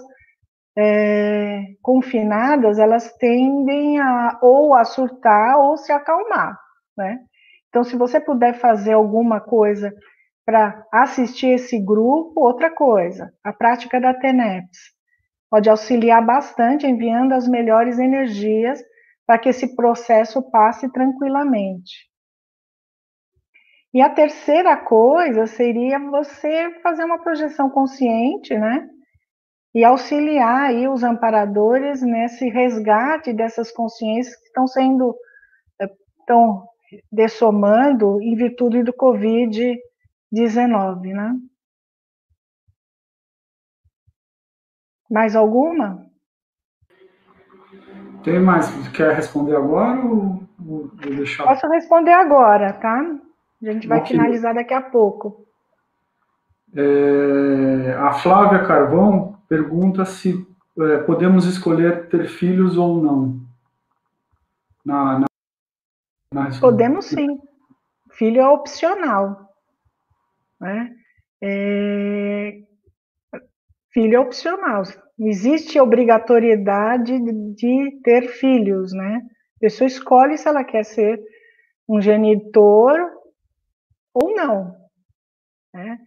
é, confinadas, elas tendem a ou a surtar ou se acalmar, né? Então, se você puder fazer alguma coisa para assistir esse grupo, outra coisa, a prática da TENEPS pode auxiliar bastante enviando as melhores energias para que esse processo passe tranquilamente. E a terceira coisa seria você fazer uma projeção consciente, né? E auxiliar aí os amparadores nesse resgate dessas consciências que estão sendo, estão eh, dessomando em virtude do Covid 19, né? Mais alguma? Tem mais? Quer responder agora ou vou deixar? Posso responder agora, tá? A gente vai finalizar daqui a pouco. É, a Flávia Carvão pergunta se é, podemos escolher ter filhos ou não. Na, na, na... Podemos sim. Filho é opcional. Né? É... Filho é opcional. Existe obrigatoriedade de ter filhos, né? A pessoa escolhe se ela quer ser um genitor ou não. Né?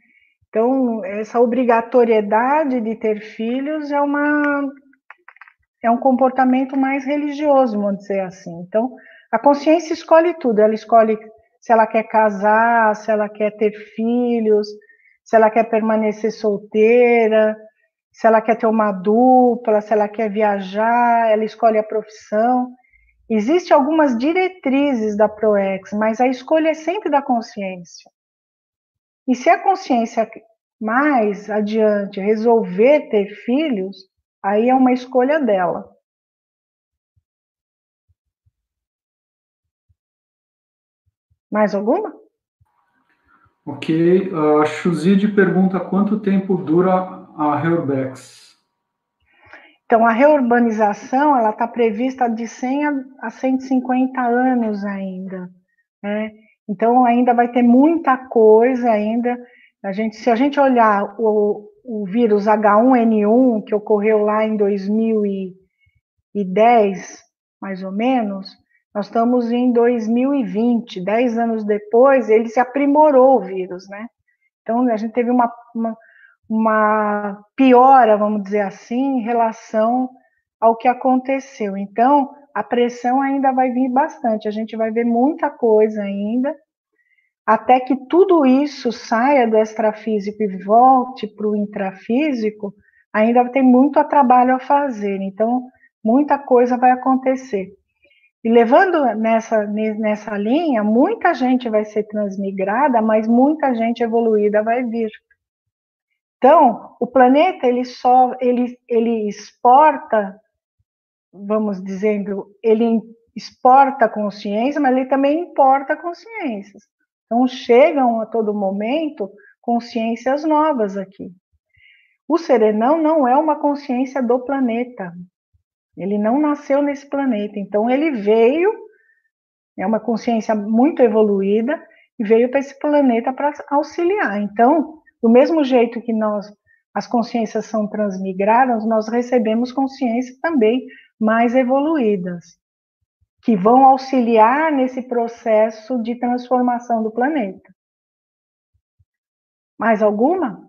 Então, essa obrigatoriedade de ter filhos é uma é um comportamento mais religioso, vamos dizer assim. Então, a consciência escolhe tudo, ela escolhe se ela quer casar, se ela quer ter filhos, se ela quer permanecer solteira, se ela quer ter uma dupla, se ela quer viajar, ela escolhe a profissão. Existem algumas diretrizes da ProEx, mas a escolha é sempre da consciência. E se a consciência mais adiante resolver ter filhos, aí é uma escolha dela. Mais alguma? Ok. A Chuzide pergunta quanto tempo dura a Reurbex? Então, a reurbanização ela está prevista de 100 a 150 anos ainda. Né? Então, ainda vai ter muita coisa ainda. A gente, se a gente olhar o, o vírus H1N1, que ocorreu lá em 2010, mais ou menos, nós estamos em 2020, dez anos depois, ele se aprimorou o vírus, né? Então, a gente teve uma, uma, uma piora, vamos dizer assim, em relação ao que aconteceu. Então, a pressão ainda vai vir bastante, a gente vai ver muita coisa ainda, até que tudo isso saia do extrafísico e volte para o intrafísico, ainda tem muito trabalho a fazer. Então, muita coisa vai acontecer. E levando nessa, nessa linha, muita gente vai ser transmigrada, mas muita gente evoluída vai vir. Então, o planeta ele só ele, ele exporta, vamos dizendo, ele exporta consciência, mas ele também importa consciências. Então, chegam a todo momento consciências novas aqui. O serenão não é uma consciência do planeta. Ele não nasceu nesse planeta. Então, ele veio, é uma consciência muito evoluída, e veio para esse planeta para auxiliar. Então, do mesmo jeito que nós, as consciências são transmigradas, nós recebemos consciências também mais evoluídas, que vão auxiliar nesse processo de transformação do planeta. Mais alguma?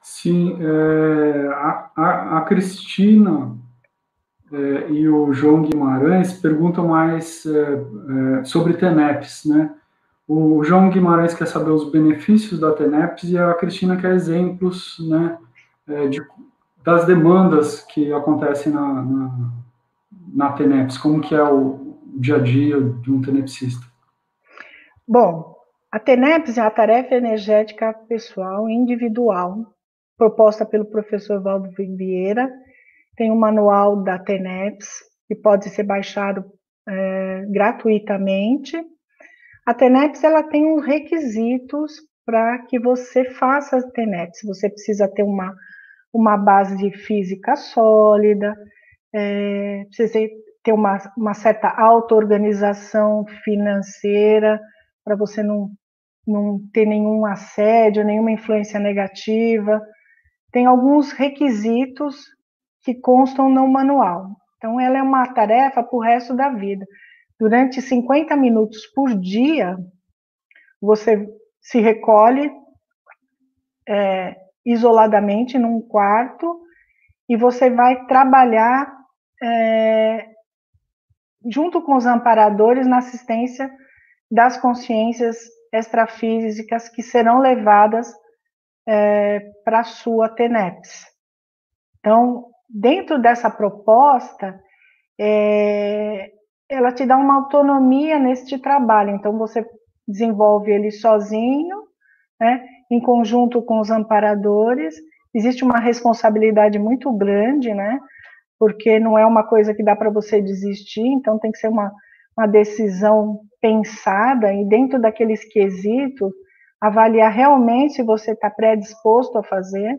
Sim, é, a, a, a, Cristina é, e o João Guimarães perguntam mais é, é sobre TENEPS, né? O João Guimarães quer saber os benefícios da TENEPS e a Cristina quer exemplos, né, é, de, das demandas que acontecem na, na, na TENEPS, como que é o dia a dia de um tenepsista. Bom, a TENEPS é a tarefa energética pessoal individual, proposta pelo professor Valdo Vieira. Tem um manual da TENEPS, que pode ser baixado é, gratuitamente. A TENEPS ela tem uns requisitos para que você faça a TENEPS. Você precisa ter uma, uma base de física sólida, é, precisa ter uma, uma certa auto-organização financeira, para você não, não ter nenhum assédio, nenhuma influência negativa. Tem alguns requisitos que constam no manual. Então, ela é uma tarefa para o resto da vida. Durante 50 minutos por dia, você se recolhe é, isoladamente num quarto e você vai trabalhar é, junto com os amparadores na assistência das consciências extrafísicas que serão levadas é, para a sua TENEPS. Então, dentro dessa proposta, é, ela te dá uma autonomia neste trabalho. Então, você desenvolve ele sozinho, né, em conjunto com os amparadores. Existe uma responsabilidade muito grande, né, porque não é uma coisa que dá para você desistir, então tem que ser uma, uma decisão pensada e dentro daqueles quesitos, avaliar realmente se você está predisposto a fazer.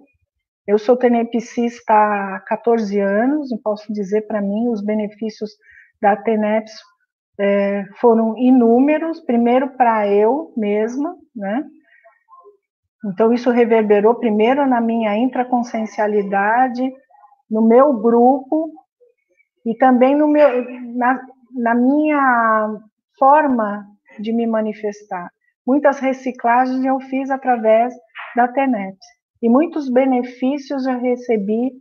Eu sou tenepsista há 14 anos e posso dizer para mim os benefícios da TENEPS é, foram inúmeros, primeiro para eu mesma, né? Então, isso reverberou primeiro na minha intraconsciencialidade, no meu grupo e também no meu, na, na minha forma de me manifestar. Muitas reciclagens eu fiz através da TENET e muitos benefícios eu recebi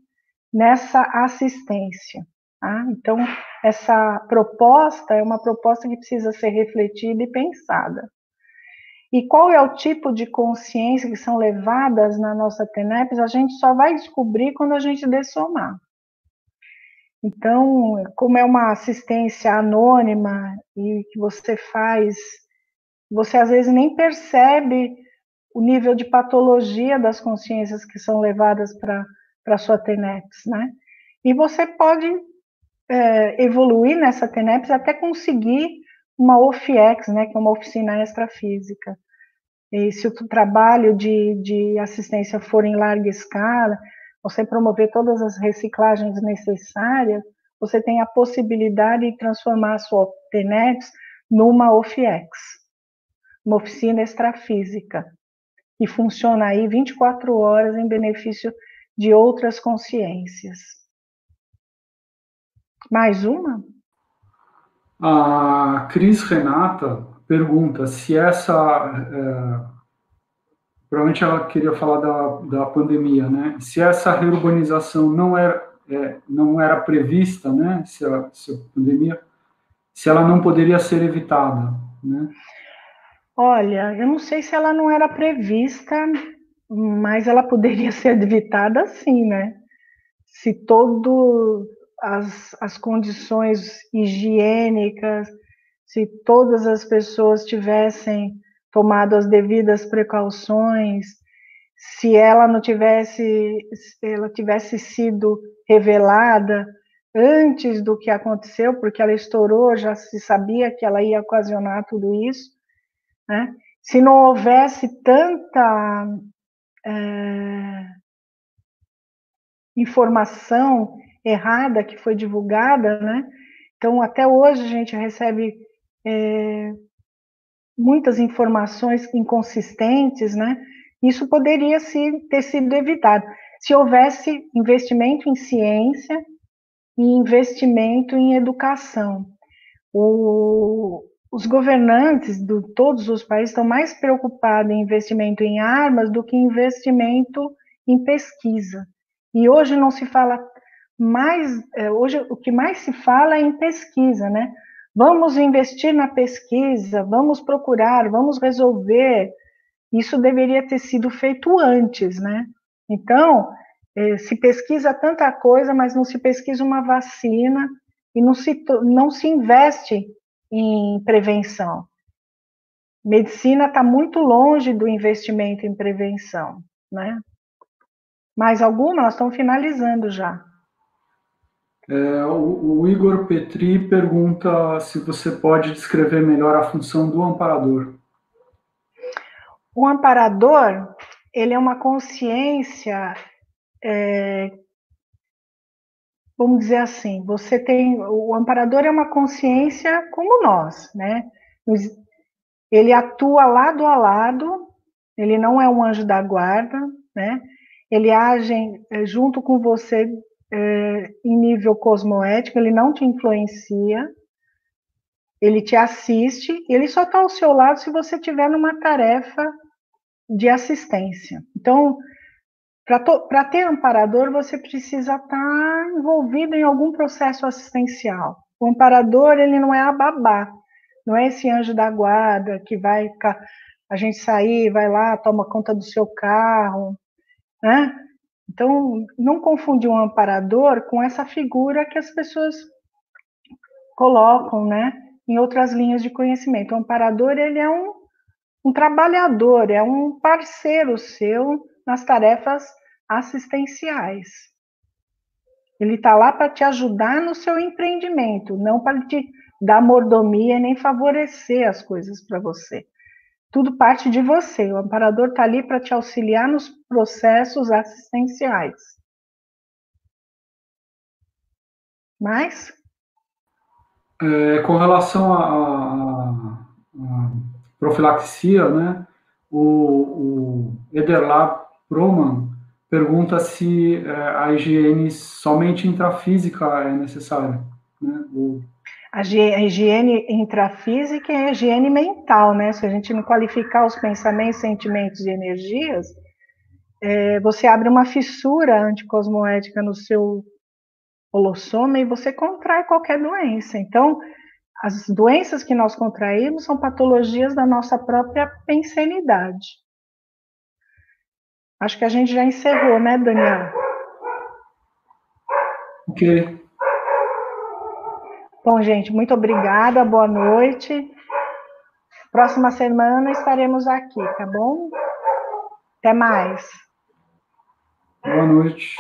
nessa assistência. Tá? Então, essa proposta é uma proposta que precisa ser refletida e pensada. E qual é o tipo de consciência que são levadas na nossa TENEPS, a gente só vai descobrir quando a gente dessomar. Então, como é uma assistência anônima e que você faz, você às vezes nem percebe o nível de patologia das consciências que são levadas para a sua TENEPS, né? E você pode é, evoluir nessa TENEPS até conseguir uma OFIEX, né, que é uma oficina extrafísica. E se o trabalho de, de assistência for em larga escala, você promover todas as reciclagens necessárias, você tem a possibilidade de transformar a sua TENETS numa OFIEX, uma oficina extrafísica, que funciona aí 24 horas em benefício de outras consciências. Mais uma? A Cris Renata pergunta se essa é, provavelmente ela queria falar da, da pandemia, né? Se essa reurbanização não era, é, não era prevista, né? Se a, se a pandemia, se ela não poderia ser evitada, né? Olha, eu não sei se ela não era prevista, mas ela poderia ser evitada sim, né? Se todo as, as condições higiênicas, se todas as pessoas tivessem tomado as devidas precauções, se ela não tivesse, se ela tivesse sido revelada antes do que aconteceu, porque ela estourou, já se sabia que ela ia ocasionar tudo isso, né? Se não houvesse tanta é, informação errada que foi divulgada, né? Então, até hoje a gente recebe é, muitas informações inconsistentes, né? Isso poderia se, ter sido evitado se houvesse investimento em ciência e investimento em educação. O, os governantes de todos os países estão mais preocupados em investimento em armas do que investimento em pesquisa. E hoje não se fala mais, é, hoje o que mais se fala é em pesquisa, né? Vamos investir na pesquisa, vamos procurar, vamos resolver. Isso deveria ter sido feito antes, né? Então, é, se pesquisa tanta coisa, mas não se pesquisa uma vacina e não se, não se investe em prevenção. Medicina está muito longe do investimento em prevenção, né? Mais alguma? Nós estamos finalizando já. É, o, o, Igor Petri pergunta se você pode descrever melhor a função do amparador. O amparador, ele é uma consciência, é, vamos dizer assim, você tem, o amparador é uma consciência como nós, né? Ele atua lado a lado, ele não é um anjo da guarda, né? Ele age é, junto com você é, em nível cosmoético, ele não te influencia, ele te assiste, ele só está ao seu lado se você estiver numa tarefa de assistência. Então, para ter amparador, você precisa estar tá envolvido em algum processo assistencial. O amparador, ele não é a babá, não é esse anjo da guarda que vai a gente sair, vai lá, toma conta do seu carro, né? Então, não confundir um amparador com essa figura que as pessoas colocam, né, em outras linhas de conhecimento. O amparador, ele é um, um trabalhador, é um parceiro seu nas tarefas assistenciais. Ele está lá para te ajudar no seu empreendimento, não para te dar mordomia nem favorecer as coisas para você. Tudo parte de você. O amparador está ali para te auxiliar nos processos assistenciais. Mais? É, com relação à profilaxia, né, o, o Ederlab Proman pergunta se é, a higiene somente intrafísica é necessária. Né, a higiene intrafísica é a higiene mental, né? Se a gente não qualificar os pensamentos, sentimentos e energias, é, você abre uma fissura anticosmoética no seu holossoma e você contrai qualquer doença. Então, as doenças que nós contraímos são patologias da nossa própria pensenidade. Acho que a gente já encerrou, né, Daniel? Ok. Bom, gente, muito obrigada, boa noite. Próxima semana estaremos aqui, tá bom? Até mais. Boa noite.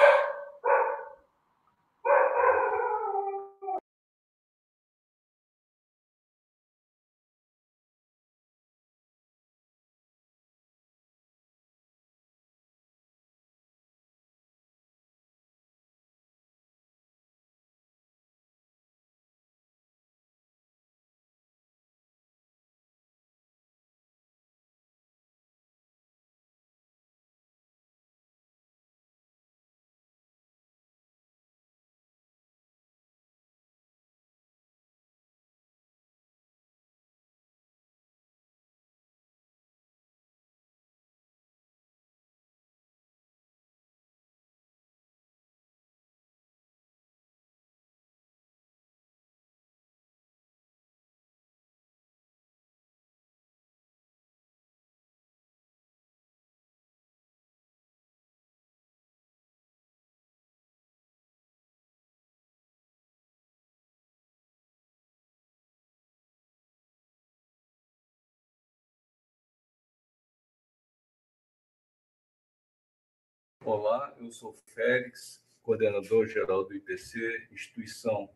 Olá, eu sou Félix, coordenador geral do IPC, instituição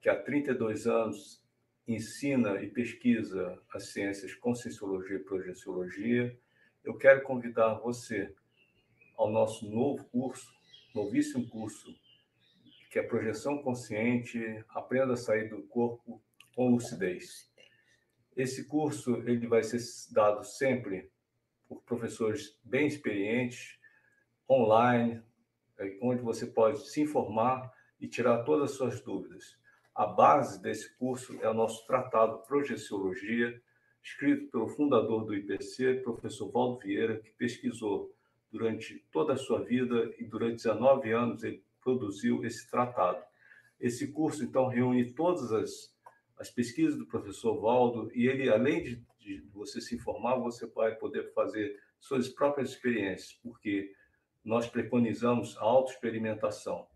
que há 32 anos ensina e pesquisa as ciências Conscienciologia e Projeciologia. Eu quero convidar você ao nosso novo curso, novíssimo curso, que é Projeção Consciente, Aprenda a Sair do Corpo com Lucidez. Esse curso ele vai ser dado sempre por professores bem experientes, online, é, onde você pode se informar e tirar todas as suas dúvidas. A base desse curso é o nosso tratado Projeciologia, escrito pelo fundador do IPC, professor Valdo Vieira, que pesquisou durante toda a sua vida e durante 19 anos ele produziu esse tratado. Esse curso, então, reúne todas as, as pesquisas do professor Valdo e ele, além de, de você se informar, você vai poder fazer suas próprias experiências, porque nós preconizamos a autoexperimentação.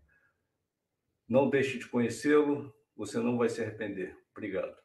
Não deixe de conhecê-lo, você não vai se arrepender. Obrigado.